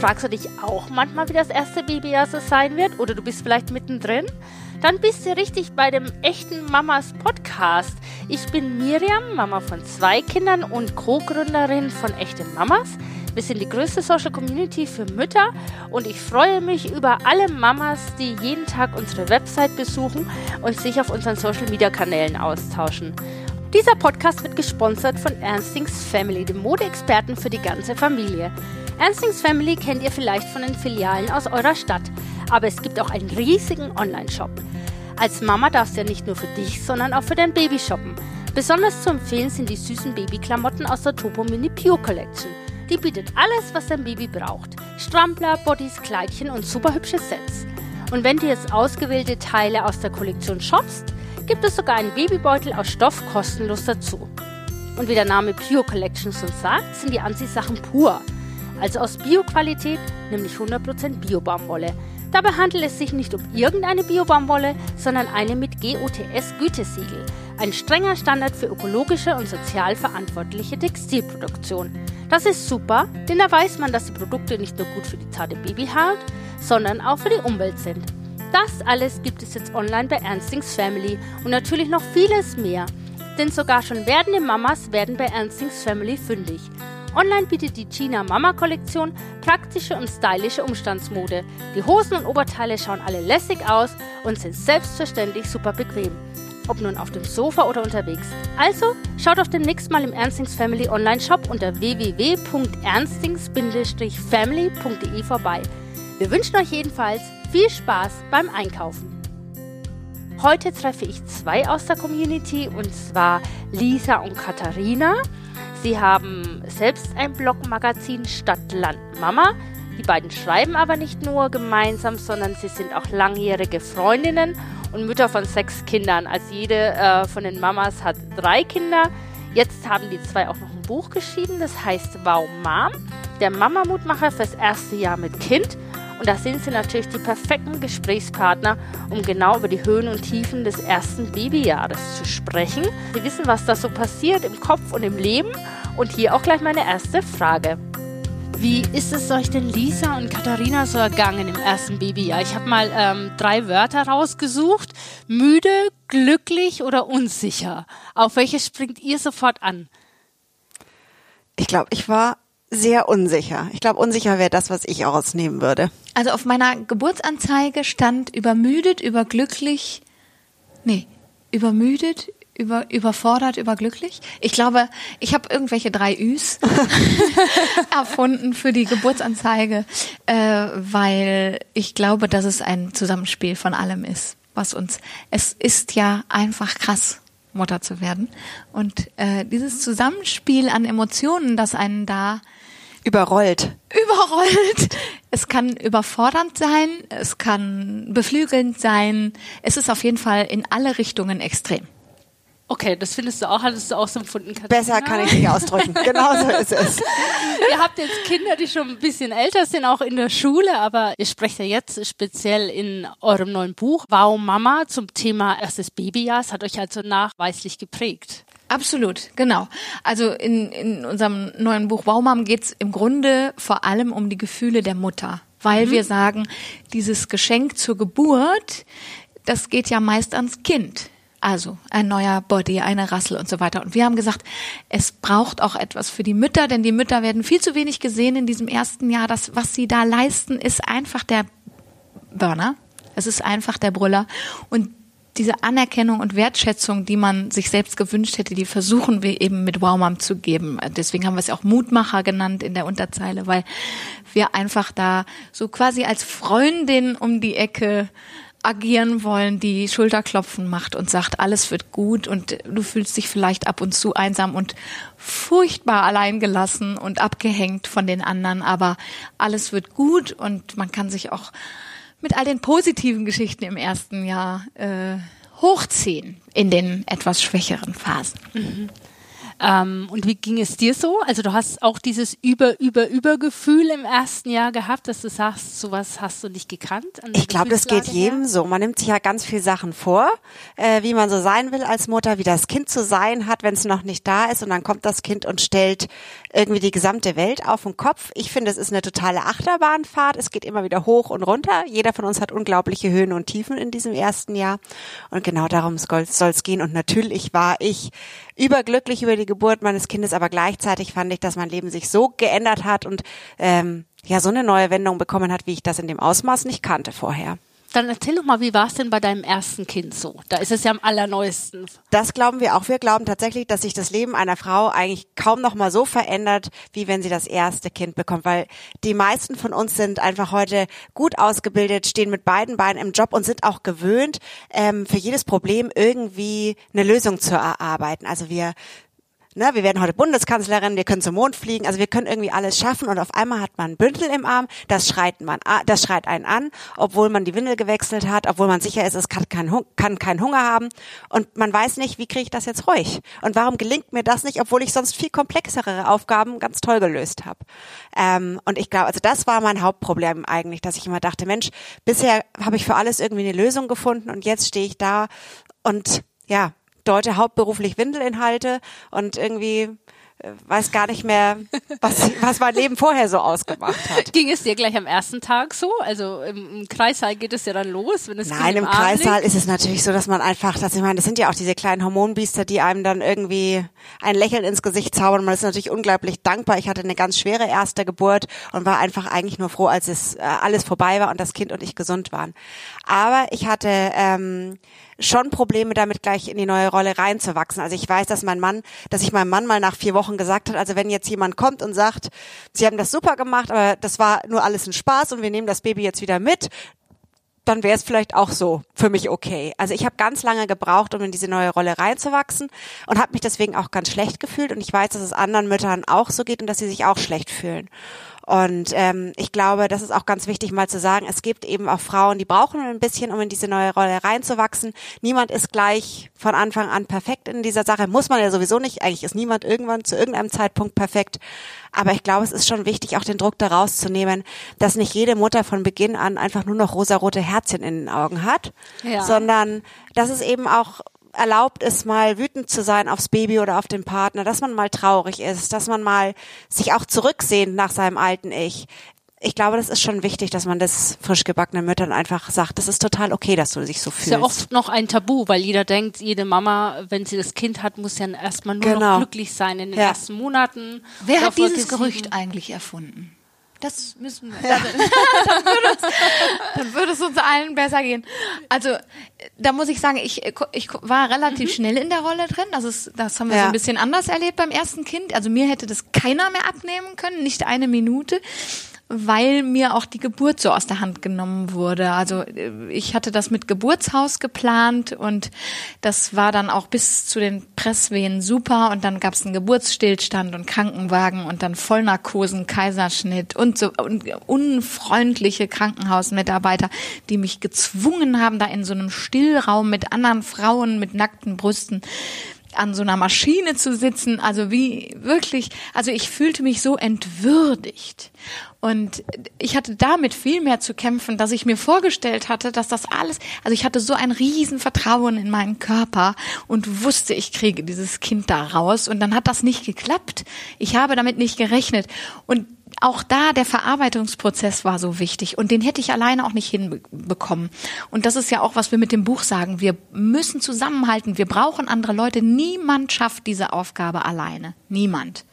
Fragst du dich auch manchmal, wie das erste Babyjahr so sein wird? Oder du bist vielleicht mittendrin? Dann bist du richtig bei dem echten Mamas Podcast. Ich bin Miriam, Mama von zwei Kindern und Co-Gründerin von Echte Mamas. Wir sind die größte Social Community für Mütter und ich freue mich über alle Mamas, die jeden Tag unsere Website besuchen und sich auf unseren Social Media Kanälen austauschen. Dieser Podcast wird gesponsert von Ernstings Family, dem Modeexperten für die ganze Familie. Ernstings Family kennt ihr vielleicht von den Filialen aus eurer Stadt, aber es gibt auch einen riesigen Online-Shop. Als Mama darfst du ja nicht nur für dich, sondern auch für dein Baby shoppen. Besonders zu empfehlen sind die süßen Babyklamotten aus der Topo Mini Pure Collection. Die bietet alles, was dein Baby braucht. Strampler, Bodies, Kleidchen und super hübsche Sets. Und wenn du jetzt ausgewählte Teile aus der Kollektion shoppst, gibt es sogar einen Babybeutel aus Stoff kostenlos dazu. Und wie der Name Pure Collection schon sagt, sind die Anziehsachen pur. Also aus Bioqualität, nämlich 100% Biobaumwolle. Dabei handelt es sich nicht um irgendeine Biobaumwolle, sondern eine mit GOTS-Gütesiegel. Ein strenger Standard für ökologische und sozial verantwortliche Textilproduktion. Das ist super, denn da weiß man, dass die Produkte nicht nur gut für die zarte Babyhaut, sondern auch für die Umwelt sind. Das alles gibt es jetzt online bei Ernstings Family und natürlich noch vieles mehr. Denn sogar schon werdende Mamas werden bei Ernstings Family fündig. Online bietet die China Mama Kollektion praktische und stylische Umstandsmode. Die Hosen und Oberteile schauen alle lässig aus und sind selbstverständlich super bequem. Ob nun auf dem Sofa oder unterwegs. Also schaut auf demnächst mal im Ernstings Family Online Shop unter www.ernstings-family.de vorbei. Wir wünschen euch jedenfalls viel Spaß beim Einkaufen. Heute treffe ich zwei aus der Community und zwar Lisa und Katharina. Sie haben selbst ein Blogmagazin Stadt, Land, Mama. Die beiden schreiben aber nicht nur gemeinsam, sondern sie sind auch langjährige Freundinnen und Mütter von sechs Kindern. Also jede äh, von den Mamas hat drei Kinder. Jetzt haben die zwei auch noch ein Buch geschrieben, das heißt Wow Mom, der Mama-Mutmacher fürs erste Jahr mit Kind. Und da sind sie natürlich die perfekten Gesprächspartner, um genau über die Höhen und Tiefen des ersten Babyjahres zu sprechen. Sie wissen, was da so passiert im Kopf und im Leben. Und hier auch gleich meine erste Frage. Wie ist es euch denn Lisa und Katharina so ergangen im ersten Babyjahr? Ich habe mal ähm, drei Wörter rausgesucht. Müde, glücklich oder unsicher. Auf welches springt ihr sofort an? Ich glaube, ich war sehr unsicher. Ich glaube, unsicher wäre das, was ich ausnehmen würde. Also auf meiner Geburtsanzeige stand übermüdet, überglücklich. Nee, übermüdet, über, überfordert, überglücklich. Ich glaube, ich habe irgendwelche drei Üs erfunden für die Geburtsanzeige, äh, weil ich glaube, dass es ein Zusammenspiel von allem ist, was uns. Es ist ja einfach krass, Mutter zu werden. Und äh, dieses Zusammenspiel an Emotionen, das einen da Überrollt. Überrollt. Es kann überfordernd sein, es kann beflügelnd sein. Es ist auf jeden Fall in alle Richtungen extrem. Okay, das findest du auch, hattest du auch so empfunden, Katharina? Besser kann ich nicht ausdrücken. genau so ist es. ihr habt jetzt Kinder, die schon ein bisschen älter sind, auch in der Schule, aber ihr sprecht ja jetzt speziell in eurem neuen Buch Wow Mama zum Thema erstes Babyjahr. Es hat euch also nachweislich geprägt. Absolut, genau. Also in, in unserem neuen Buch Waumam geht es im Grunde vor allem um die Gefühle der Mutter, weil mhm. wir sagen, dieses Geschenk zur Geburt, das geht ja meist ans Kind. Also ein neuer Body, eine Rassel und so weiter. Und wir haben gesagt, es braucht auch etwas für die Mütter, denn die Mütter werden viel zu wenig gesehen in diesem ersten Jahr. Das, was sie da leisten, ist einfach der Burner. Es ist einfach der Brüller. Und diese Anerkennung und Wertschätzung, die man sich selbst gewünscht hätte, die versuchen wir eben mit Wowmam zu geben. Deswegen haben wir es auch Mutmacher genannt in der Unterzeile, weil wir einfach da so quasi als Freundin um die Ecke agieren wollen, die Schulterklopfen macht und sagt, alles wird gut und du fühlst dich vielleicht ab und zu einsam und furchtbar alleingelassen und abgehängt von den anderen, aber alles wird gut und man kann sich auch mit all den positiven Geschichten im ersten Jahr äh, hochziehen in den etwas schwächeren Phasen. Mhm. Ähm, und wie ging es dir so? Also du hast auch dieses Über, Über, Übergefühl im ersten Jahr gehabt, dass du sagst, sowas hast du nicht gekannt? Ich glaube, das geht jedem her? so. Man nimmt sich ja ganz viel Sachen vor, äh, wie man so sein will als Mutter, wie das Kind zu sein hat, wenn es noch nicht da ist und dann kommt das Kind und stellt irgendwie die gesamte Welt auf den Kopf. Ich finde, es ist eine totale Achterbahnfahrt. Es geht immer wieder hoch und runter. Jeder von uns hat unglaubliche Höhen und Tiefen in diesem ersten Jahr. Und genau darum soll es gehen. Und natürlich war ich überglücklich über die Geburt meines Kindes, aber gleichzeitig fand ich, dass mein Leben sich so geändert hat und ähm, ja so eine neue Wendung bekommen hat, wie ich das in dem Ausmaß nicht kannte vorher. Dann erzähl doch mal, wie war es denn bei deinem ersten Kind so? Da ist es ja am allerneuesten. Das glauben wir auch. Wir glauben tatsächlich, dass sich das Leben einer Frau eigentlich kaum noch mal so verändert, wie wenn sie das erste Kind bekommt, weil die meisten von uns sind einfach heute gut ausgebildet, stehen mit beiden Beinen im Job und sind auch gewöhnt, ähm, für jedes Problem irgendwie eine Lösung zu erarbeiten. Also wir ne, wir werden heute Bundeskanzlerin, wir können zum Mond fliegen, also wir können irgendwie alles schaffen und auf einmal hat man ein Bündel im Arm, das schreit man, das schreit einen an, obwohl man die Windel gewechselt hat, obwohl man sicher ist, es kann keinen kann keinen Hunger haben. Und man weiß nicht, wie kriege ich das jetzt ruhig? Und warum gelingt mir das nicht, obwohl ich sonst viel komplexere Aufgaben ganz toll gelöst habe. Ähm, und ich glaube, also das war mein Hauptproblem eigentlich, dass ich immer dachte, Mensch, bisher habe ich für alles irgendwie eine Lösung gefunden und jetzt stehe ich da und ja, deute hauptberuflich Windelinhalte und irgendwie weiß gar nicht mehr, was, was mein Leben vorher so ausgemacht hat. Ging es dir gleich am ersten Tag so? Also im, im Kreissaal geht es ja dann los, wenn es Nein, im, im Kreissaal ist es natürlich so, dass man einfach, dass ich meine, das sind ja auch diese kleinen Hormonbiester, die einem dann irgendwie ein Lächeln ins Gesicht zaubern. Man ist natürlich unglaublich dankbar. Ich hatte eine ganz schwere erste Geburt und war einfach eigentlich nur froh, als es äh, alles vorbei war und das Kind und ich gesund waren. Aber ich hatte ähm, schon Probleme damit, gleich in die neue Rolle reinzuwachsen. Also ich weiß, dass mein Mann, dass ich meinem Mann mal nach vier Wochen gesagt hat, also wenn jetzt jemand kommt und sagt, Sie haben das super gemacht, aber das war nur alles ein Spaß und wir nehmen das Baby jetzt wieder mit, dann wäre es vielleicht auch so für mich okay. Also ich habe ganz lange gebraucht, um in diese neue Rolle reinzuwachsen und habe mich deswegen auch ganz schlecht gefühlt. Und ich weiß, dass es anderen Müttern auch so geht und dass sie sich auch schlecht fühlen. Und ähm, ich glaube, das ist auch ganz wichtig mal zu sagen, es gibt eben auch Frauen, die brauchen ein bisschen, um in diese neue Rolle reinzuwachsen. Niemand ist gleich von Anfang an perfekt in dieser Sache. Muss man ja sowieso nicht. Eigentlich ist niemand irgendwann zu irgendeinem Zeitpunkt perfekt. Aber ich glaube, es ist schon wichtig, auch den Druck daraus zu nehmen, dass nicht jede Mutter von Beginn an einfach nur noch rosarote Herzchen in den Augen hat, ja. sondern dass es eben auch erlaubt ist, mal wütend zu sein aufs Baby oder auf den Partner, dass man mal traurig ist, dass man mal sich auch zurücksehnt nach seinem alten Ich. Ich glaube, das ist schon wichtig, dass man das frisch gebackenen Müttern einfach sagt, das ist total okay, dass du dich so fühlst. Das ist ja oft noch ein Tabu, weil jeder denkt, jede Mama, wenn sie das Kind hat, muss ja erstmal nur genau. noch glücklich sein in den ja. ersten Monaten. Wer hat dieses Gerücht eigentlich erfunden? Das müssen wir. Also, dann, würde es, dann würde es uns allen besser gehen. Also da muss ich sagen, ich, ich war relativ mhm. schnell in der Rolle drin. Das, ist, das haben wir ja. so ein bisschen anders erlebt beim ersten Kind. Also mir hätte das keiner mehr abnehmen können, nicht eine Minute weil mir auch die Geburt so aus der Hand genommen wurde. Also äh, ich hatte das mit Geburtshaus geplant und das war dann auch bis zu den Presswehen super und dann gab es einen Geburtsstillstand und Krankenwagen und dann Vollnarkosen, Kaiserschnitt und so und unfreundliche Krankenhausmitarbeiter, die mich gezwungen haben, da in so einem Stillraum mit anderen Frauen mit nackten Brüsten an so einer Maschine zu sitzen, also wie wirklich, also ich fühlte mich so entwürdigt. Und ich hatte damit viel mehr zu kämpfen, dass ich mir vorgestellt hatte, dass das alles, also ich hatte so ein Riesenvertrauen in meinen Körper und wusste, ich kriege dieses Kind da raus. Und dann hat das nicht geklappt. Ich habe damit nicht gerechnet. Und auch da der Verarbeitungsprozess war so wichtig und den hätte ich alleine auch nicht hinbekommen. Und das ist ja auch, was wir mit dem Buch sagen. Wir müssen zusammenhalten. Wir brauchen andere Leute. Niemand schafft diese Aufgabe alleine. Niemand.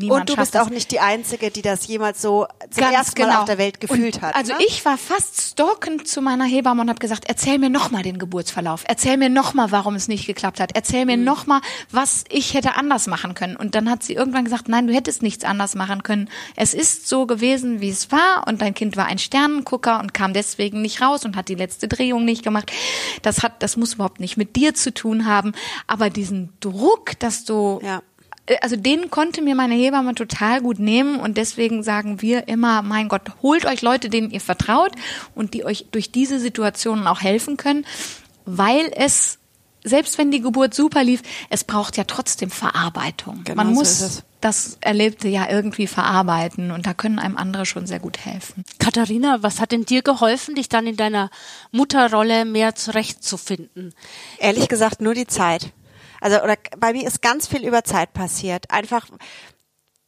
Niemand und du bist auch nicht die Einzige, die das jemals so zum Ganz ersten Mal genau. auf der Welt gefühlt und hat. Also ne? ich war fast stalkend zu meiner Hebamme und habe gesagt, erzähl mir nochmal den Geburtsverlauf. Erzähl mir nochmal, warum es nicht geklappt hat. Erzähl mir mhm. nochmal, was ich hätte anders machen können. Und dann hat sie irgendwann gesagt, nein, du hättest nichts anders machen können. Es ist so gewesen, wie es war. Und dein Kind war ein Sternengucker und kam deswegen nicht raus und hat die letzte Drehung nicht gemacht. Das hat, das muss überhaupt nicht mit dir zu tun haben. Aber diesen Druck, dass du ja also den konnte mir meine Hebamme total gut nehmen und deswegen sagen wir immer, mein Gott, holt euch Leute, denen ihr vertraut und die euch durch diese Situationen auch helfen können, weil es selbst wenn die Geburt super lief, es braucht ja trotzdem Verarbeitung. Genau Man so muss ist es. das Erlebte ja irgendwie verarbeiten und da können einem andere schon sehr gut helfen. Katharina, was hat denn dir geholfen, dich dann in deiner Mutterrolle mehr zurechtzufinden? Ehrlich gesagt nur die Zeit. Also oder bei mir ist ganz viel über Zeit passiert. Einfach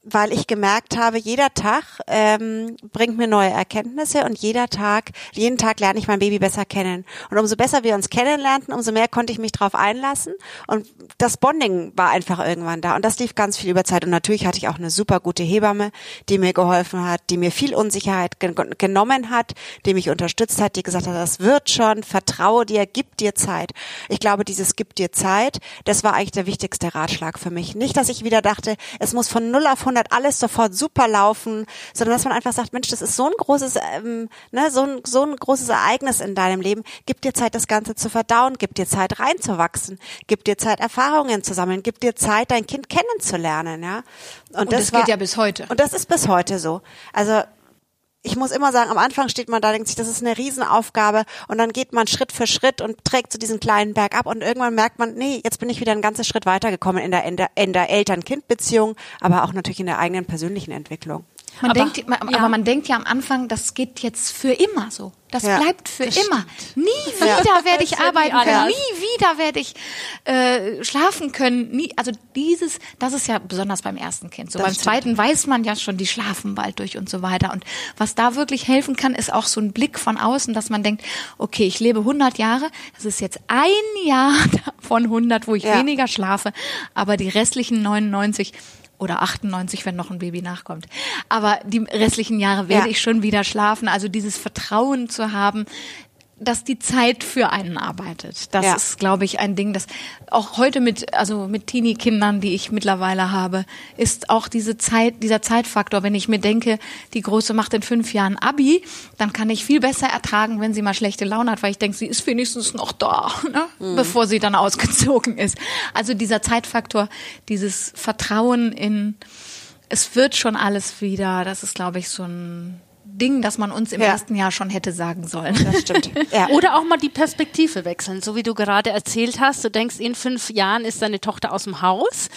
weil ich gemerkt habe, jeder Tag ähm, bringt mir neue Erkenntnisse und jeder Tag, jeden Tag lerne ich mein Baby besser kennen. Und umso besser wir uns kennenlernten, umso mehr konnte ich mich drauf einlassen. Und das Bonding war einfach irgendwann da. Und das lief ganz viel über Zeit. Und natürlich hatte ich auch eine super gute Hebamme, die mir geholfen hat, die mir viel Unsicherheit gen genommen hat, die mich unterstützt hat, die gesagt hat, das wird schon, vertraue dir, gib dir Zeit. Ich glaube, dieses gib dir Zeit, das war eigentlich der wichtigste Ratschlag für mich. Nicht, dass ich wieder dachte, es muss von 0 auf 100 alles sofort super laufen, sondern dass man einfach sagt, Mensch, das ist so ein großes, ähm, ne, so ein, so ein großes Ereignis in deinem Leben. Gib dir Zeit, das Ganze zu verdauen, gib dir Zeit, reinzuwachsen, gib dir Zeit, Erfahrungen zu sammeln, gib dir Zeit, dein Kind kennenzulernen, ja. Und das geht ja bis heute. Und das ist bis heute so. Also ich muss immer sagen, am Anfang steht man da, denkt sich, das ist eine Riesenaufgabe und dann geht man Schritt für Schritt und trägt so diesen kleinen Berg ab und irgendwann merkt man, nee, jetzt bin ich wieder einen ganzen Schritt weitergekommen in der, in der, in der Eltern-Kind-Beziehung, aber auch natürlich in der eigenen persönlichen Entwicklung. Man Aber- denkt, man, ja. aber man denkt ja am Anfang, das geht jetzt für immer so. Das Ja, bleibt für das immer. Nie wieder werde ich arbeiten können. Nie wieder werde ich äh, schlafen können. Nie, also dieses, das ist ja besonders beim ersten Kind. So Das beim stimmt. zweiten weiß man ja schon, die schlafen bald durch und so weiter. Und was da wirklich helfen kann, ist auch so ein Blick von außen, dass man denkt, okay, ich lebe 100 Jahre. Das ist jetzt ein Jahr von 100, wo ich Ja. weniger schlafe, aber die restlichen 99 oder 98, wenn noch ein Baby nachkommt. Aber die restlichen Jahre werde Ja. ich schon wieder schlafen. Also dieses Vertrauen zu haben, dass die Zeit für einen arbeitet. Das Ja. ist, glaube ich, ein Ding, das auch heute mit, also mit Teenie-Kindern, die ich mittlerweile habe, ist auch diese Zeit, dieser Zeitfaktor. Wenn ich mir denke, die Große macht in fünf Jahren Abi, dann kann ich viel besser ertragen, wenn sie mal schlechte Laune hat, weil ich denke, sie ist wenigstens noch da, ne? Mhm. bevor sie dann ausgezogen ist. Also dieser Zeitfaktor, dieses Vertrauen in, es wird schon alles wieder, das ist, glaube ich, so ein Ding, das man uns im Ja. ersten Jahr schon hätte sagen sollen. Das stimmt. Ja. Oder auch mal die Perspektive wechseln, so wie du gerade erzählt hast. Du denkst, in fünf Jahren ist deine Tochter aus dem Haus.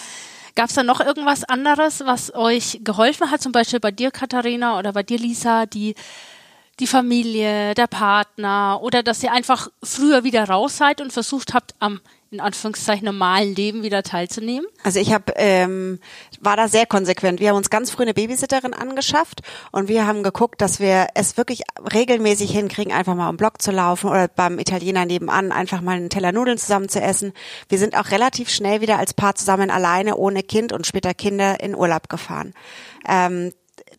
Gab es da noch irgendwas anderes, was euch geholfen hat? Zum Beispiel bei dir, Katharina, oder bei dir, Lisa, die, die Familie, der Partner oder dass ihr einfach früher wieder raus seid und versucht habt, am in Anführungszeichen normalen Leben wieder teilzunehmen? Also ich habe ähm, war da sehr konsequent. Wir haben uns ganz früh eine Babysitterin angeschafft und wir haben geguckt, dass wir es wirklich regelmäßig hinkriegen, einfach mal am Block zu laufen oder beim Italiener nebenan einfach mal einen Teller Nudeln zusammen zu essen. Wir sind auch relativ schnell wieder als Paar zusammen alleine ohne Kind und später Kinder in Urlaub gefahren. Ähm,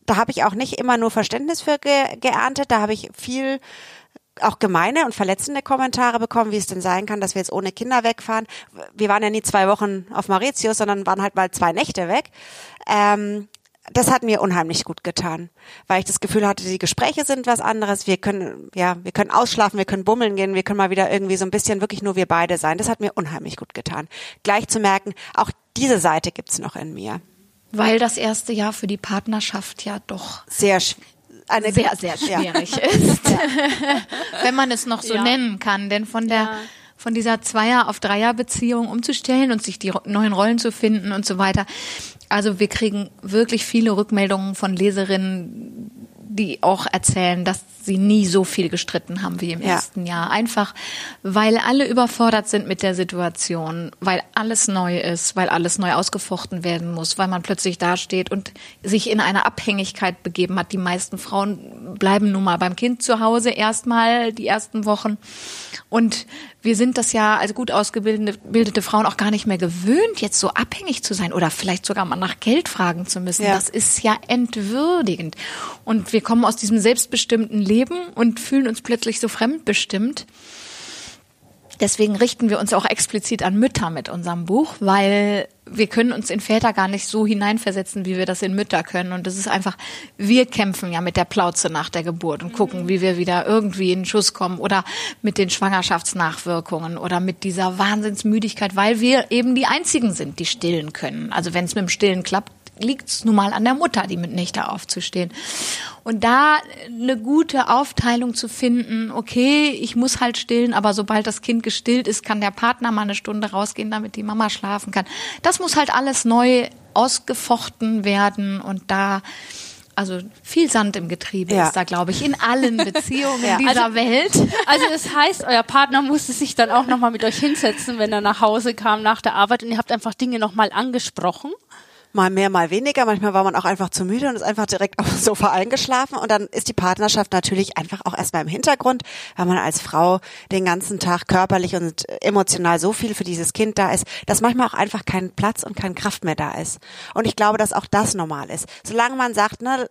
da habe ich auch nicht immer nur Verständnis für ge geerntet, da habe ich viel auch gemeine und verletzende Kommentare bekommen, wie es denn sein kann, dass wir jetzt ohne Kinder wegfahren. Wir waren ja nie zwei Wochen auf Mauritius, sondern waren halt mal zwei Nächte weg. Ähm, das hat mir unheimlich gut getan, weil ich das Gefühl hatte, die Gespräche sind was anderes. Wir können, ja, wir können ausschlafen, wir können bummeln gehen, wir können mal wieder irgendwie so ein bisschen wirklich nur wir beide sein. Das hat mir unheimlich gut getan. Gleich zu merken, auch diese Seite gibt's noch in mir. Weil das erste Jahr für die Partnerschaft ja doch Sehr, eine, sehr, sehr Ja. schwierig ist. Wenn man es noch so Ja. nennen kann. Denn von der, Ja. von dieser Zweier- auf Dreier-Beziehung umzustellen und sich die neuen Rollen zu finden und so weiter. Also wir kriegen wirklich viele Rückmeldungen von Leserinnen, die auch erzählen, dass sie nie so viel gestritten haben wie im Ja. ersten Jahr. Einfach, weil alle überfordert sind mit der Situation, weil alles neu ist, weil alles neu ausgefochten werden muss, weil man plötzlich dasteht und sich in eine Abhängigkeit begeben hat. Die meisten Frauen bleiben nun mal beim Kind zu Hause erstmal die ersten Wochen. Und wir sind das ja als gut ausgebildete bildete Frauen auch gar nicht mehr gewöhnt, jetzt so abhängig zu sein oder vielleicht sogar mal nach Geld fragen zu müssen. Ja. Das ist ja entwürdigend. Und wir kommen aus diesem selbstbestimmten Leben und fühlen uns plötzlich so fremdbestimmt. Deswegen richten wir uns auch explizit an Mütter mit unserem Buch, weil wir können uns in Väter gar nicht so hineinversetzen, wie wir das in Mütter können. Und das ist einfach, wir kämpfen ja mit der Plauze nach der Geburt und gucken, wie wir wieder irgendwie in den Schuss kommen oder mit den Schwangerschaftsnachwirkungen oder mit dieser Wahnsinnsmüdigkeit, weil wir eben die einzigen sind, die stillen können. Also wenn es mit dem Stillen klappt, liegt es nun mal an der Mutter, die mit Nächte aufzustehen. Und da eine gute Aufteilung zu finden, okay, ich muss halt stillen, aber sobald das Kind gestillt ist, kann der Partner mal eine Stunde rausgehen, damit die Mama schlafen kann. Das muss halt alles neu ausgefochten werden und da also viel Sand im Getriebe ja. ist da, glaube ich, in allen Beziehungen ja. dieser also, Welt. Also das heißt, euer Partner musste sich dann auch nochmal mit euch hinsetzen, wenn er nach Hause kam nach der Arbeit und ihr habt einfach Dinge nochmal angesprochen mal mehr, mal weniger. Manchmal war man auch einfach zu müde und ist einfach direkt auf dem Sofa eingeschlafen. Und dann ist die Partnerschaft natürlich einfach auch erstmal im Hintergrund, weil man als Frau den ganzen Tag körperlich und emotional so viel für dieses Kind da ist, dass manchmal auch einfach kein Platz und keine Kraft mehr da ist. Und ich glaube, dass auch das normal ist. Solange man sagt, ne,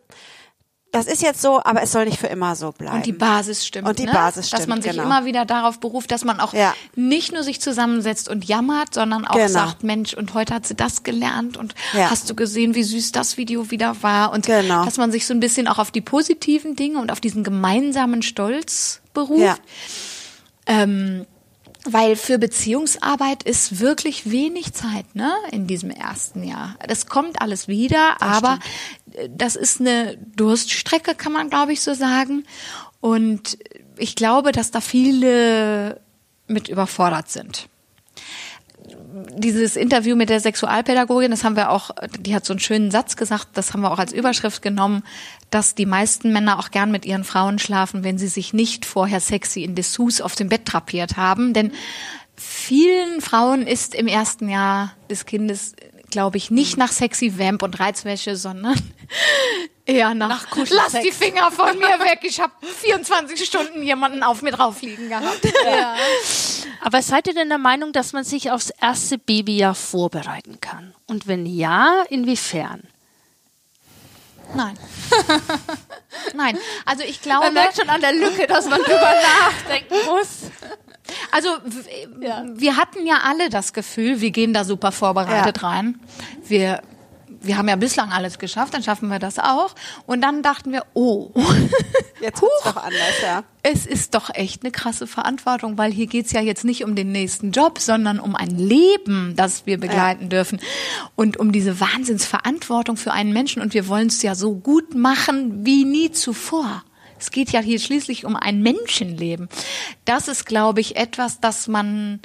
das ist jetzt so, aber es soll nicht für immer so bleiben. Und die Basis stimmt. Und die ne? Basis stimmt. Dass man sich genau. immer wieder darauf beruft, dass man auch ja. nicht nur sich zusammensetzt und jammert, sondern auch genau. sagt, Mensch, und heute hat sie das gelernt und ja. hast du gesehen, wie süß das Video wieder war und genau. dass man sich so ein bisschen auch auf die positiven Dinge und auf diesen gemeinsamen Stolz beruft. Ja. Ähm, weil für Beziehungsarbeit ist wirklich wenig Zeit, ne, in diesem ersten Jahr. Das kommt alles wieder, das aber stimmt. Das ist eine Durststrecke, kann man glaube ich so sagen. Und ich glaube, dass da viele mit überfordert sind dieses Interview mit der Sexualpädagogin, das haben wir auch, die hat so einen schönen Satz gesagt, das haben wir auch als Überschrift genommen, dass die meisten Männer auch gern mit ihren Frauen schlafen, wenn sie sich nicht vorher sexy in Dessous auf dem Bett drapiert haben. Denn vielen Frauen ist im ersten Jahr des Kindes, glaube ich, nicht nach sexy Vamp und Reizwäsche, sondern eher nach, nach Lass die Finger von mir weg. Ich habe 24 Stunden jemanden auf mir drauf liegen gehabt. Ja. Aber seid ihr denn der Meinung, dass man sich aufs erste Babyjahr vorbereiten kann? Und wenn ja, inwiefern? Nein. Nein. Also ich glaube. Man merkt schon an der Lücke, dass man drüber nachdenken muss. Also ja. wir hatten ja alle das Gefühl, wir gehen da super vorbereitet ja. rein. Wir wir haben ja bislang alles geschafft, dann schaffen wir das auch. Und dann dachten wir, oh, jetzt wird's doch anders, ja. Es ist doch echt eine krasse Verantwortung, weil hier geht's ja jetzt nicht um den nächsten Job, sondern um ein Leben, das wir begleiten ja. dürfen. Und um diese Wahnsinnsverantwortung für einen Menschen. Und wir wollen es ja so gut machen wie nie zuvor. Es geht ja hier schließlich um ein Menschenleben. Das ist, glaube ich, etwas, das man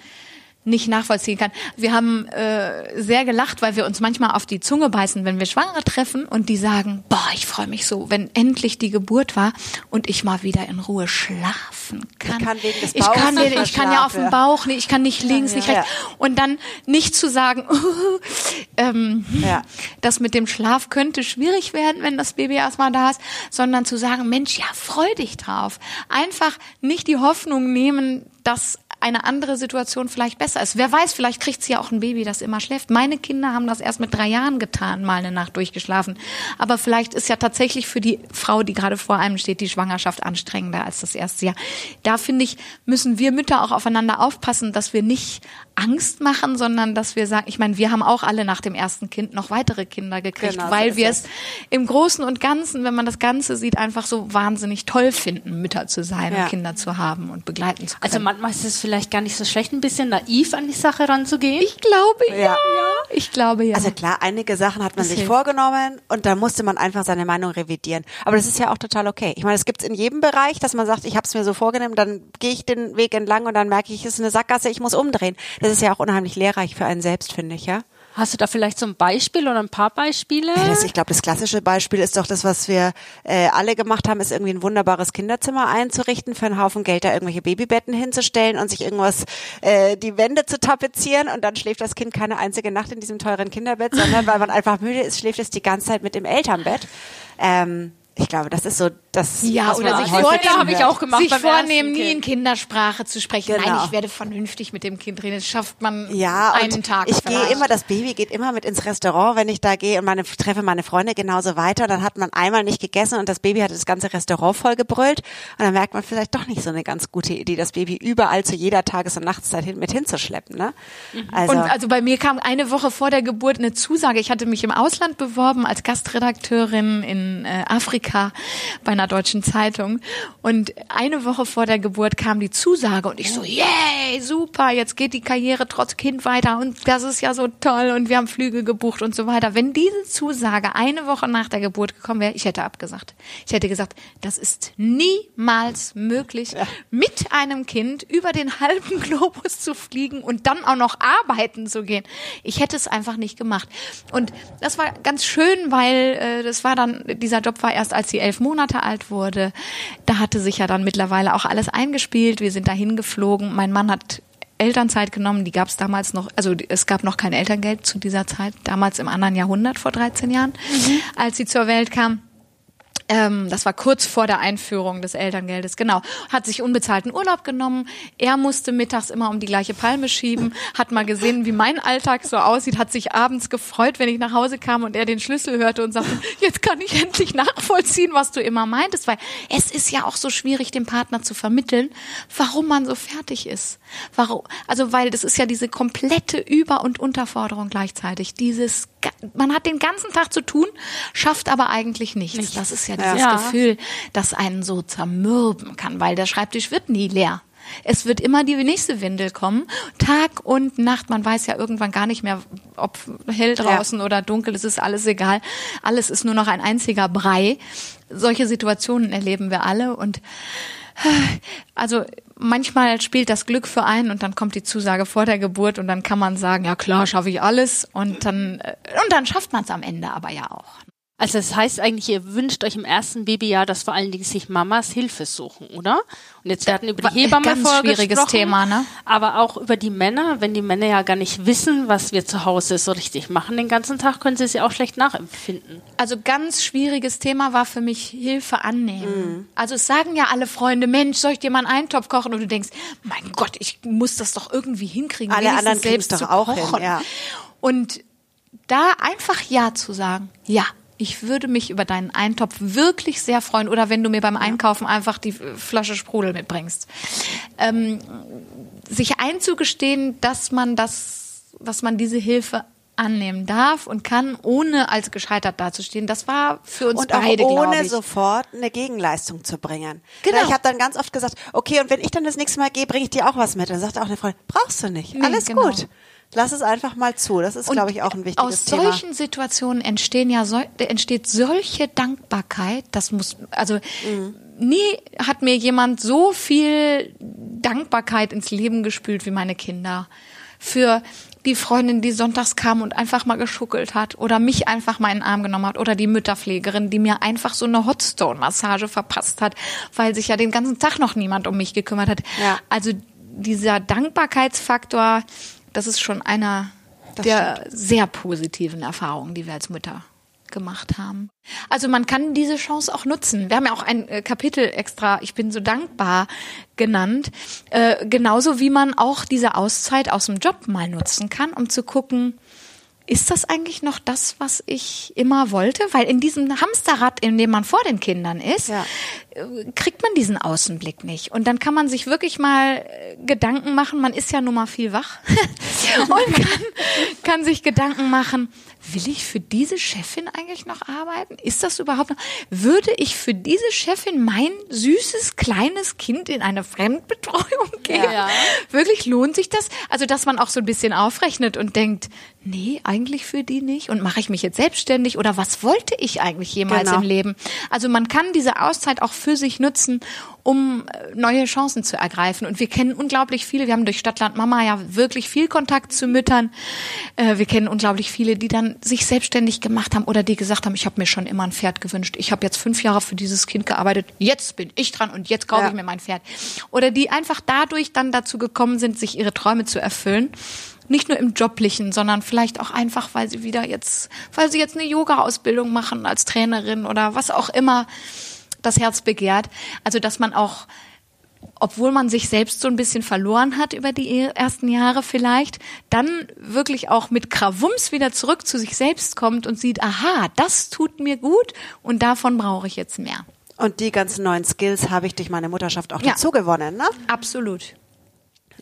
nicht nachvollziehen kann. Wir haben äh, sehr gelacht, weil wir uns manchmal auf die Zunge beißen, wenn wir Schwangere treffen und die sagen, boah, ich freue mich so, wenn endlich die Geburt war und ich mal wieder in Ruhe schlafen kann. Ich kann wegen des ich kann, den, ich kann ja auf dem Bauch, ich kann nicht links, ja, nicht rechts. Ja. Und dann nicht zu sagen, uh, ähm, ja. das mit dem Schlaf könnte schwierig werden, wenn das Baby erstmal da ist, sondern zu sagen, Mensch, ja, freu dich drauf. Einfach nicht die Hoffnung nehmen, dass eine andere Situation vielleicht besser ist. Wer weiß, vielleicht kriegt sie ja auch ein Baby, das immer schläft. Meine Kinder haben das erst mit drei Jahren getan, mal eine Nacht durchgeschlafen. Aber vielleicht ist ja tatsächlich für die Frau, die gerade vor einem steht, die Schwangerschaft anstrengender als das erste Jahr. Da finde ich, müssen wir Mütter auch aufeinander aufpassen, dass wir nicht Angst machen, sondern dass wir sagen, ich meine, wir haben auch alle nach dem ersten Kind noch weitere Kinder gekriegt, genau, weil so wir es im Großen und Ganzen, wenn man das Ganze sieht, einfach so wahnsinnig toll finden, Mütter zu sein ja. und Kinder zu haben und begleiten zu also können. Also manchmal ist es vielleicht gar nicht so schlecht, ein bisschen naiv an die Sache ranzugehen. Ich glaube ja. ja. Ich glaube ja. Also klar, einige Sachen hat man das sich hilft. vorgenommen und da musste man einfach seine Meinung revidieren. Aber das ist ja auch total okay. Ich meine, es gibt es in jedem Bereich, dass man sagt, ich habe es mir so vorgenommen, dann gehe ich den Weg entlang und dann merke ich, es ist eine Sackgasse, ich muss umdrehen. Das ist ja auch unheimlich lehrreich für einen selbst, finde ich, ja. Hast du da vielleicht so ein Beispiel oder ein paar Beispiele? Ich glaube, das klassische Beispiel ist doch das, was wir äh, alle gemacht haben, ist irgendwie ein wunderbares Kinderzimmer einzurichten, für einen Haufen Geld da irgendwelche Babybetten hinzustellen und sich irgendwas äh, die Wände zu tapezieren und dann schläft das Kind keine einzige Nacht in diesem teuren Kinderbett, sondern weil man einfach müde ist, schläft es die ganze Zeit mit im Elternbett. Ähm, ich glaube, das ist so das. Ja, oder sich vornehmen, habe ich auch gemacht. Sich vornehmen, nie in Kindersprache zu sprechen. Genau. Nein, ich werde vernünftig mit dem Kind reden. Das schafft man ja, einen Tag. Ich gehe immer, das Baby geht immer mit ins Restaurant, wenn ich da gehe und meine treffe meine Freunde genauso weiter. Dann hat man einmal nicht gegessen und das Baby hat das ganze Restaurant voll gebrüllt und dann merkt man vielleicht doch nicht so eine ganz gute Idee, das Baby überall zu jeder Tages- und Nachtszeit hin, mit hinzuschleppen. Ne? Mhm. Also, und also bei mir kam eine Woche vor der Geburt eine Zusage. Ich hatte mich im Ausland beworben als Gastredakteurin in äh, Afrika Amerika bei einer deutschen Zeitung. Und eine Woche vor der Geburt kam die Zusage und ich so, yay, super, jetzt geht die Karriere trotz Kind weiter und das ist ja so toll und wir haben Flüge gebucht und so weiter. Wenn diese Zusage eine Woche nach der Geburt gekommen wäre, ich hätte abgesagt. Ich hätte gesagt, das ist niemals möglich, ja. mit einem Kind über den halben Globus zu fliegen und dann auch noch arbeiten zu gehen. Ich hätte es einfach nicht gemacht. Und das war ganz schön, weil äh, das war dann, dieser Job war erst, als sie elf Monate alt wurde. Da hatte sich ja dann mittlerweile auch alles eingespielt. Wir sind dahin geflogen. Mein Mann hat Elternzeit genommen, die gab es damals noch, also es gab noch kein Elterngeld zu dieser Zeit, damals im anderen Jahrhundert, vor 13 Jahren, mhm. als sie zur Welt kam. Ähm, das war kurz vor der Einführung des Elterngeldes, genau. Hat sich unbezahlten Urlaub genommen. Er musste mittags immer um die gleiche Palme schieben, hat mal gesehen, wie mein Alltag so aussieht, hat sich abends gefreut, wenn ich nach Hause kam und er den Schlüssel hörte und sagte, jetzt kann ich endlich nachvollziehen, was du immer meintest, weil es ist ja auch so schwierig, dem Partner zu vermitteln, warum man so fertig ist. Warum? Also, weil das ist ja diese komplette Über- und Unterforderung gleichzeitig. Dieses, man hat den ganzen Tag zu tun, schafft aber eigentlich nichts. nichts. Das ist ja dieses ja. Gefühl, das einen so zermürben kann, weil der Schreibtisch wird nie leer. Es wird immer die nächste Windel kommen. Tag und Nacht, man weiß ja irgendwann gar nicht mehr, ob hell draußen ja. oder dunkel, es ist alles egal. Alles ist nur noch ein einziger Brei. Solche Situationen erleben wir alle und also manchmal spielt das Glück für einen und dann kommt die Zusage vor der Geburt und dann kann man sagen, ja klar, schaffe ich alles und dann äh, und dann schafft man es am Ende aber ja auch. Also das heißt eigentlich, ihr wünscht euch im ersten Babyjahr, dass vor allen Dingen sich Mamas Hilfe suchen, oder? Und jetzt hatten über die Hebamme Ganz schwieriges Thema, ne? Aber auch über die Männer, wenn die Männer ja gar nicht wissen, was wir zu Hause so richtig machen den ganzen Tag, können sie es ja auch schlecht nachempfinden. Also ganz schwieriges Thema war für mich Hilfe annehmen. Mhm. Also es sagen ja alle Freunde, Mensch, soll ich dir mal einen Eintopf kochen? Und du denkst, mein Gott, ich muss das doch irgendwie hinkriegen. Alle anderen selbst doch auch kochen. hin, ja. Und da einfach Ja zu sagen, ja, ich würde mich über deinen Eintopf wirklich sehr freuen. Oder wenn du mir beim Einkaufen einfach die Flasche Sprudel mitbringst. Ähm, sich einzugestehen, dass man das, dass man diese Hilfe annehmen darf und kann, ohne als gescheitert dazustehen. Das war für uns und beide, auch ohne sofort eine Gegenleistung zu bringen. Genau. ich habe dann ganz oft gesagt, okay, und wenn ich dann das nächste Mal gehe, bringe ich dir auch was mit. Dann sagt auch eine Freundin, brauchst du nicht, nee, alles genau. gut. Lass es einfach mal zu. Das ist, glaube ich, auch ein wichtiges Thema. Aus solchen Situationen entstehen ja so, entsteht solche Dankbarkeit. Das muss, also mhm. nie hat mir jemand so viel Dankbarkeit ins Leben gespült wie meine Kinder. Für die Freundin, die sonntags kam und einfach mal geschuckelt hat oder mich einfach mal in den Arm genommen hat oder die Mütterpflegerin, die mir einfach so eine Hotstone-Massage verpasst hat, weil sich ja den ganzen Tag noch niemand um mich gekümmert hat. Ja. Also dieser Dankbarkeitsfaktor, das ist schon einer das der stimmt. sehr positiven Erfahrungen, die wir als Mütter gemacht haben. Also man kann diese Chance auch nutzen. Wir haben ja auch ein äh, Kapitel extra, ich bin so dankbar genannt, äh, genauso wie man auch diese Auszeit aus dem Job mal nutzen kann, um zu gucken, ist das eigentlich noch das, was ich immer wollte? Weil in diesem Hamsterrad, in dem man vor den Kindern ist, ja. Äh, kriegt man diesen Außenblick nicht. Und dann kann man sich wirklich mal äh, Gedanken machen, man ist ja nun mal viel wach und kann, kann sich Gedanken machen, will ich für diese Chefin eigentlich noch arbeiten? Ist das überhaupt noch? Würde ich für diese Chefin mein süßes kleines Kind in eine Fremdbetreuung geben? Ja. Wirklich lohnt sich das? Also, dass man auch so ein bisschen aufrechnet und denkt, nee, eigentlich für die nicht. Und mache ich mich jetzt selbstständig oder was wollte ich eigentlich jemals genau. im Leben? Also man kann diese Auszeit auch für sich nutzen, um äh, neue Chancen zu ergreifen. Und wir kennen unglaublich viele, wir haben durch Stadtland Mama ja wirklich viel Kontakt zu Müttern. Äh, wir kennen unglaublich viele, die dann sich selbstständig gemacht haben oder die gesagt haben, ich habe mir schon immer ein Pferd gewünscht. Ich habe jetzt fünf Jahre für dieses Kind gearbeitet. Jetzt bin ich dran und jetzt kaufe ja. ich mir mein Pferd. Oder die einfach dadurch dann dazu gekommen sind, sich ihre Träume zu erfüllen nicht nur im Joblichen, sondern vielleicht auch einfach, weil sie wieder jetzt, weil sie jetzt eine Yoga-Ausbildung machen als Trainerin oder was auch immer das Herz begehrt. Also, dass man auch obwohl man sich selbst so ein bisschen verloren hat über die ersten Jahre vielleicht, dann wirklich auch mit Krawums wieder zurück zu sich selbst kommt und sieht, aha, das tut mir gut und davon brauche ich jetzt mehr. Und die ganzen neuen Skills habe ich durch meine Mutterschaft auch ja. dazu gewonnen, ne? Absolut.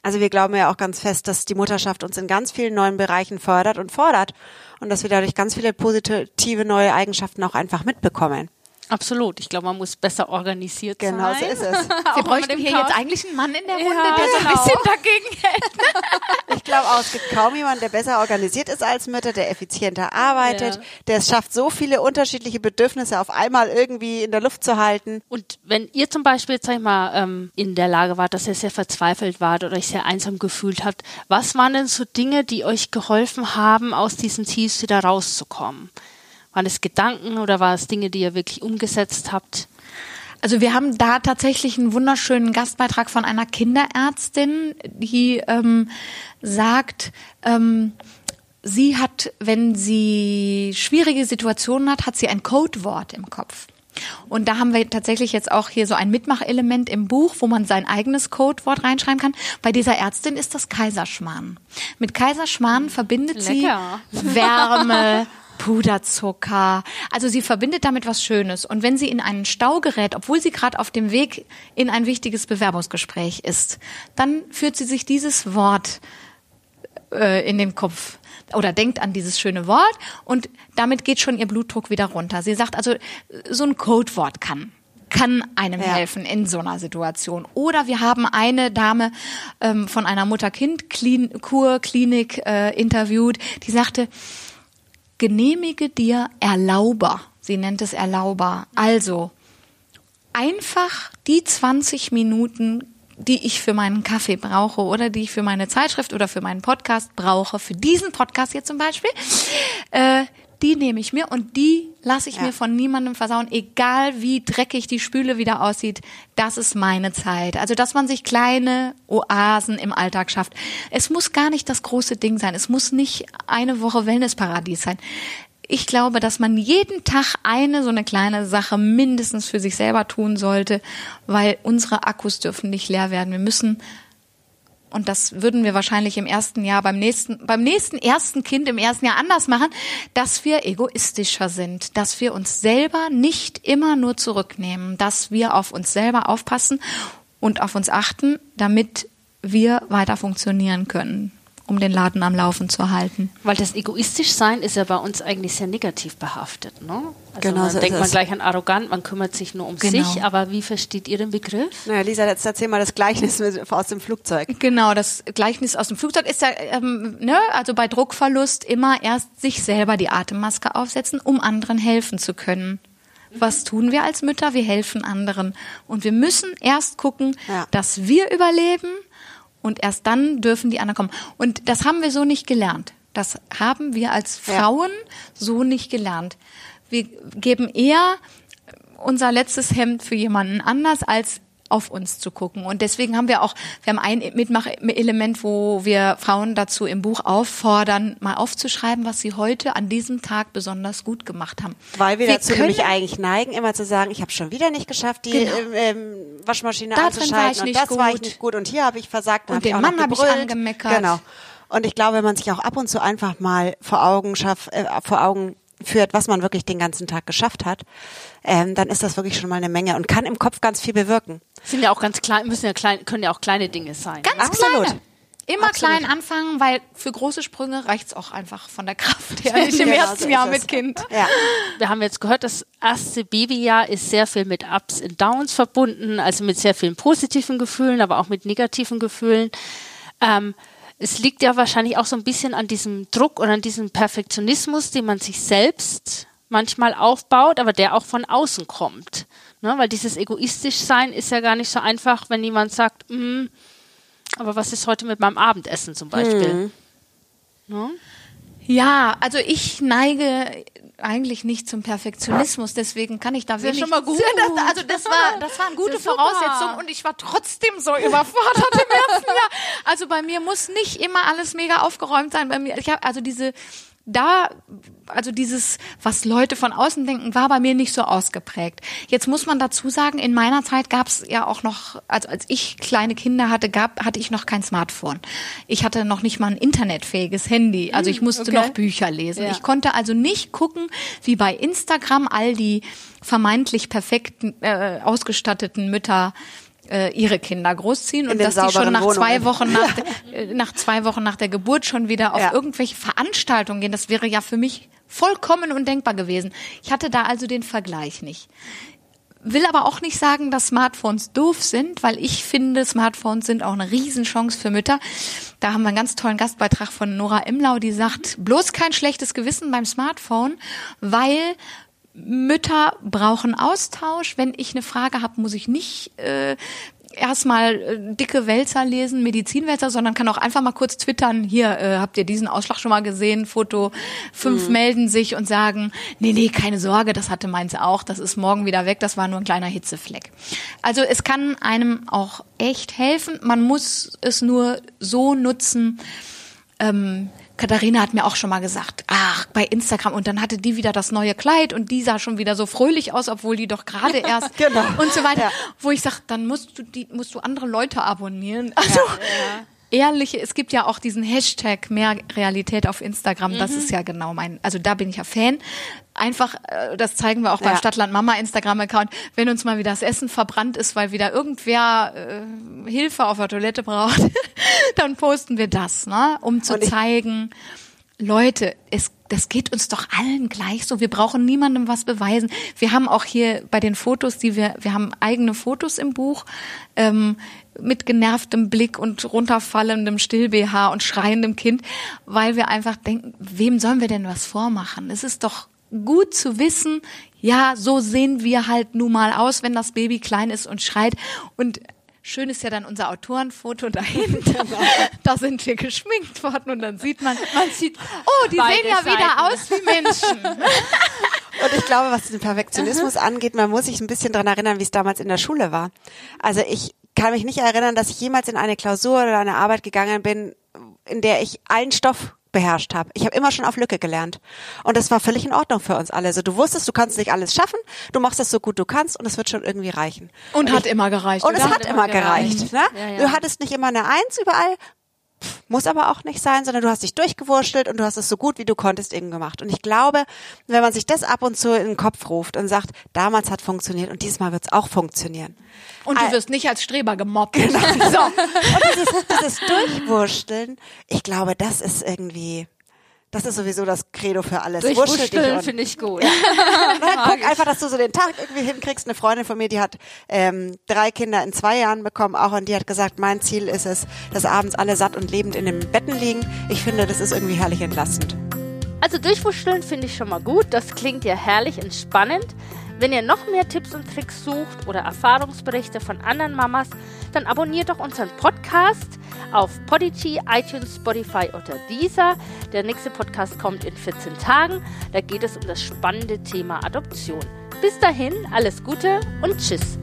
Also wir glauben ja auch ganz fest, dass die Mutterschaft uns in ganz vielen neuen Bereichen fördert und fordert und dass wir dadurch ganz viele positive neue Eigenschaften auch einfach mitbekommen. Absolut. Ich glaube, man muss besser organisiert Genau sein. so ist es. Wir bräuchten hier Chaos. jetzt eigentlich einen Mann in der Ja, Runde, der so ein genau. bisschen dagegen hält. Ich glaube auch, es gibt kaum jemanden, der besser organisiert ist als Mütter, der effizienter arbeitet, Ja. der es schafft, so viele unterschiedliche Bedürfnisse auf einmal irgendwie in der Luft zu halten. Und wenn ihr zum Beispiel, sag ich mal, ähm, in der Lage wart, dass ihr sehr verzweifelt wart oder euch sehr einsam gefühlt habt, was waren denn so Dinge, die euch geholfen haben, aus diesem Tief wieder rauszukommen? Waren es Gedanken oder war es Dinge, die ihr wirklich umgesetzt habt? Also wir haben da tatsächlich einen wunderschönen Gastbeitrag von einer Kinderärztin, die ähm, sagt, ähm, sie hat, wenn sie schwierige Situationen hat, hat sie ein Codewort im Kopf. Und da haben wir tatsächlich jetzt auch hier so ein Mitmachelement im Buch, wo man sein eigenes Codewort reinschreiben kann. Bei dieser Ärztin ist das Kaiserschmarrn. Mit Kaiserschmarrn verbindet Lecker. sie Wärme, Puderzucker. Also sie verbindet damit was Schönes. Und wenn sie in einen Stau gerät, obwohl sie gerade auf dem Weg in ein wichtiges Bewerbungsgespräch ist, dann führt sie sich dieses Wort äh, in den Kopf oder denkt an dieses schöne Wort und damit geht schon ihr Blutdruck wieder runter. Sie sagt also, so ein Codewort kann kann einem Ja. helfen in so einer Situation. Oder wir haben eine Dame ähm, von einer Mutter-Kind-Kur-Klinik äh, interviewt, die sagte, genehmige dir Erlauber. Sie nennt es Erlauber. Also einfach die 20 Minuten, die ich für meinen Kaffee brauche oder die ich für meine Zeitschrift oder für meinen Podcast brauche, für diesen Podcast hier zum Beispiel, äh, die nehme ich mir und die lasse ich Ja. mir von niemandem versauen, egal wie dreckig die Spüle wieder aussieht. Das ist meine Zeit. Also, dass man sich kleine Oasen im Alltag schafft. Es muss gar nicht das große Ding sein. Es muss nicht eine Woche Wellnessparadies sein. Ich glaube, dass man jeden Tag eine so eine kleine Sache mindestens für sich selber tun sollte, weil unsere Akkus dürfen nicht leer werden. Wir müssen und das würden wir wahrscheinlich im ersten Jahr beim nächsten, beim nächsten ersten Kind im ersten Jahr anders machen, dass wir egoistischer sind, dass wir uns selber nicht immer nur zurücknehmen, dass wir auf uns selber aufpassen und auf uns achten, damit wir weiter funktionieren können, um den Laden am Laufen zu halten. Weil das egoistisch sein ist ja bei uns eigentlich sehr negativ behaftet. Ne? Also Genau man so ist denkt man es. gleich an arrogant, man kümmert sich nur um Genau. sich, aber wie versteht ihr den Begriff? Naja, Lisa, jetzt erzähl mal das Gleichnis mit, aus dem Flugzeug. Genau, das Gleichnis aus dem Flugzeug ist ja, ähm, ne, also bei Druckverlust immer erst sich selber die Atemmaske aufsetzen, um anderen helfen zu können. Was tun wir als Mütter? Wir helfen anderen. Und wir müssen erst gucken, Ja. dass wir überleben und erst dann dürfen die anderen kommen. Und das haben wir so nicht gelernt. Das haben wir als Ja. Frauen so nicht gelernt. Wir geben eher unser letztes Hemd für jemanden anders als auf uns zu gucken. Und deswegen haben wir auch, wir haben ein Mitmachelement, wo wir Frauen dazu im Buch auffordern, mal aufzuschreiben, was sie heute an diesem Tag besonders gut gemacht haben. Weil wir, dazu können- nämlich eigentlich neigen, immer zu sagen, ich habe schon wieder nicht geschafft, die Genau. ähm, ähm, Waschmaschine Da ich und das war ich gut. nicht gut und hier habe ich versagt Und hab den auch Mann habe ich angemeckert. Genau. Und ich glaube, wenn man sich auch ab und zu einfach mal vor Augen schafft, äh, vor Augen führt, was man wirklich den ganzen Tag geschafft hat, ähm, dann ist das wirklich schon mal eine Menge und kann im Kopf ganz viel bewirken. Sind ja auch ganz klein, müssen ja klein, können ja auch kleine Dinge sein. Ganz Absolut. kleine. Immer Absolut. klein anfangen, weil für große Sprünge reicht's auch einfach von der Kraft her. Nicht im Genau, ersten so Jahr es. mit Kind. Ja. Wir haben jetzt gehört, das erste Babyjahr ist sehr viel mit Ups und Downs verbunden, also mit sehr vielen positiven Gefühlen, aber auch mit negativen Gefühlen. Ähm, es liegt ja wahrscheinlich auch so ein bisschen an diesem Druck und an diesem Perfektionismus, den man sich selbst manchmal aufbaut, aber der auch von außen kommt. Ne? Weil dieses egoistisch sein ist ja gar nicht so einfach, wenn jemand sagt, "Mm, aber was ist heute mit meinem Abendessen zum Beispiel? Ne? Ja, also ich neige eigentlich nicht zum Perfektionismus, deswegen kann ich da wenig. schon mal gut. Das, also das war, das waren gute. Voraussetzungen und ich war trotzdem so überfordert im ersten Jahr. Also bei mir muss nicht immer alles mega aufgeräumt sein. Bei mir, ich habe also diese da, also dieses, was Leute von außen denken, war bei mir nicht so ausgeprägt. Jetzt muss man dazu sagen, in meiner Zeit gab es ja auch noch, also als ich kleine Kinder hatte, gab, hatte ich noch kein Smartphone. Ich hatte noch nicht mal ein internetfähiges Handy. Also ich musste okay. noch Bücher lesen. Ja. Ich konnte also nicht gucken, wie bei Instagram all die vermeintlich perfekten, äh, ausgestatteten Mütter äh, ihre Kinder großziehen In und dass die schon nach sauberen zwei Wohnungen. Wochen nach, äh, nach zwei Wochen nach der Geburt schon wieder auf Ja. irgendwelche Veranstaltungen gehen. Das wäre ja für mich vollkommen undenkbar gewesen. Ich hatte da also den Vergleich nicht. Will aber auch nicht sagen, dass Smartphones doof sind, weil ich finde, Smartphones sind auch eine Riesenchance für Mütter. Da haben wir einen ganz tollen Gastbeitrag von Nora Imlau, die sagt, bloß kein schlechtes Gewissen beim Smartphone, weil Mütter brauchen Austausch. Wenn ich eine Frage habe, muss ich nicht äh, erstmal äh, dicke Wälzer lesen, Medizinwälzer, sondern kann auch einfach mal kurz twittern, hier, äh, habt ihr diesen Ausschlag schon mal gesehen, Foto, fünf Mhm. melden sich und sagen, nee, nee, keine Sorge, das hatte meins auch, das ist morgen wieder weg, das war nur ein kleiner Hitzefleck. Also es kann einem auch echt helfen, man muss es nur so nutzen, ähm, Katharina hat mir auch schon mal gesagt, ach, bei Instagram und dann hatte die wieder das neue Kleid und die sah schon wieder so fröhlich aus, obwohl die doch gerade erst Genau. und so weiter. Ja. Wo ich sag, dann musst du die, musst du andere Leute abonnieren. Also ehrliche, es gibt ja auch diesen Hashtag mehr Realität auf Instagram. Das Mhm. ist ja genau mein, also da bin ich ja Fan. Einfach, äh, das zeigen wir auch beim Ja. Stadtland Mama Instagram-Account, wenn uns mal wieder das Essen verbrannt ist, weil wieder irgendwer äh, Hilfe auf der Toilette braucht, dann posten wir das, ne? um zu zeigen, Leute, es, das geht uns doch allen gleich so. Wir brauchen niemandem was beweisen. Wir haben auch hier bei den Fotos, die wir, wir haben eigene Fotos im Buch ähm, mit genervtem Blick und runterfallendem Still-BH und schreiendem Kind, weil wir einfach denken, wem sollen wir denn was vormachen? Es ist doch gut zu wissen, ja, so sehen wir halt nun mal aus, wenn das Baby klein ist und schreit. Und schön ist ja dann unser Autorenfoto dahinter. da sind wir geschminkt worden und dann sieht man, Man sieht oh, die sehen ja wieder Seiten. aus wie Menschen. Und ich glaube, was den Perfektionismus angeht, man muss sich ein bisschen dran erinnern, wie es damals in der Schule war. Also ich kann mich nicht erinnern, dass ich jemals in eine Klausur oder eine Arbeit gegangen bin, in der ich allen Stoff beherrscht habe. Ich habe immer schon auf Lücke gelernt. Und das war völlig in Ordnung für uns alle. Also du wusstest, du kannst nicht alles schaffen, du machst es so gut du kannst und es wird schon irgendwie reichen. Und hat immer gereicht. Und es hat immer gereicht. Ne? Ja, ja. Du hattest nicht immer eine Eins überall, muss aber auch nicht sein, sondern du hast dich durchgewurschtelt und du hast es so gut wie du konntest eben gemacht. Und ich glaube, wenn man sich das ab und zu in den Kopf ruft und sagt, damals hat funktioniert und dieses Mal wird es auch funktionieren. Und du wirst nicht als Streber gemobbt. So. Und dieses, dieses Durchwursteln, ich glaube, das ist irgendwie, das ist sowieso das Credo für alles. Und- finde ich gut. na, guck einfach, dass du so den Tag irgendwie hinkriegst. Eine Freundin von mir, die hat ähm, drei Kinder in zwei Jahren bekommen, auch und die hat gesagt, mein Ziel ist es, dass abends alle satt und lebend in den Betten liegen. Ich finde, das ist irgendwie herrlich entlastend. Also durchwurschteln finde ich schon mal gut. Das klingt ja herrlich entspannend. Wenn ihr noch mehr Tipps und Tricks sucht oder Erfahrungsberichte von anderen Mamas, dann abonniert doch unseren Podcast auf Podigy, iTunes, Spotify oder Deezer. Der nächste Podcast kommt in 14 Tagen. Da geht es um das spannende Thema Adoption. Bis dahin, alles Gute und Tschüss.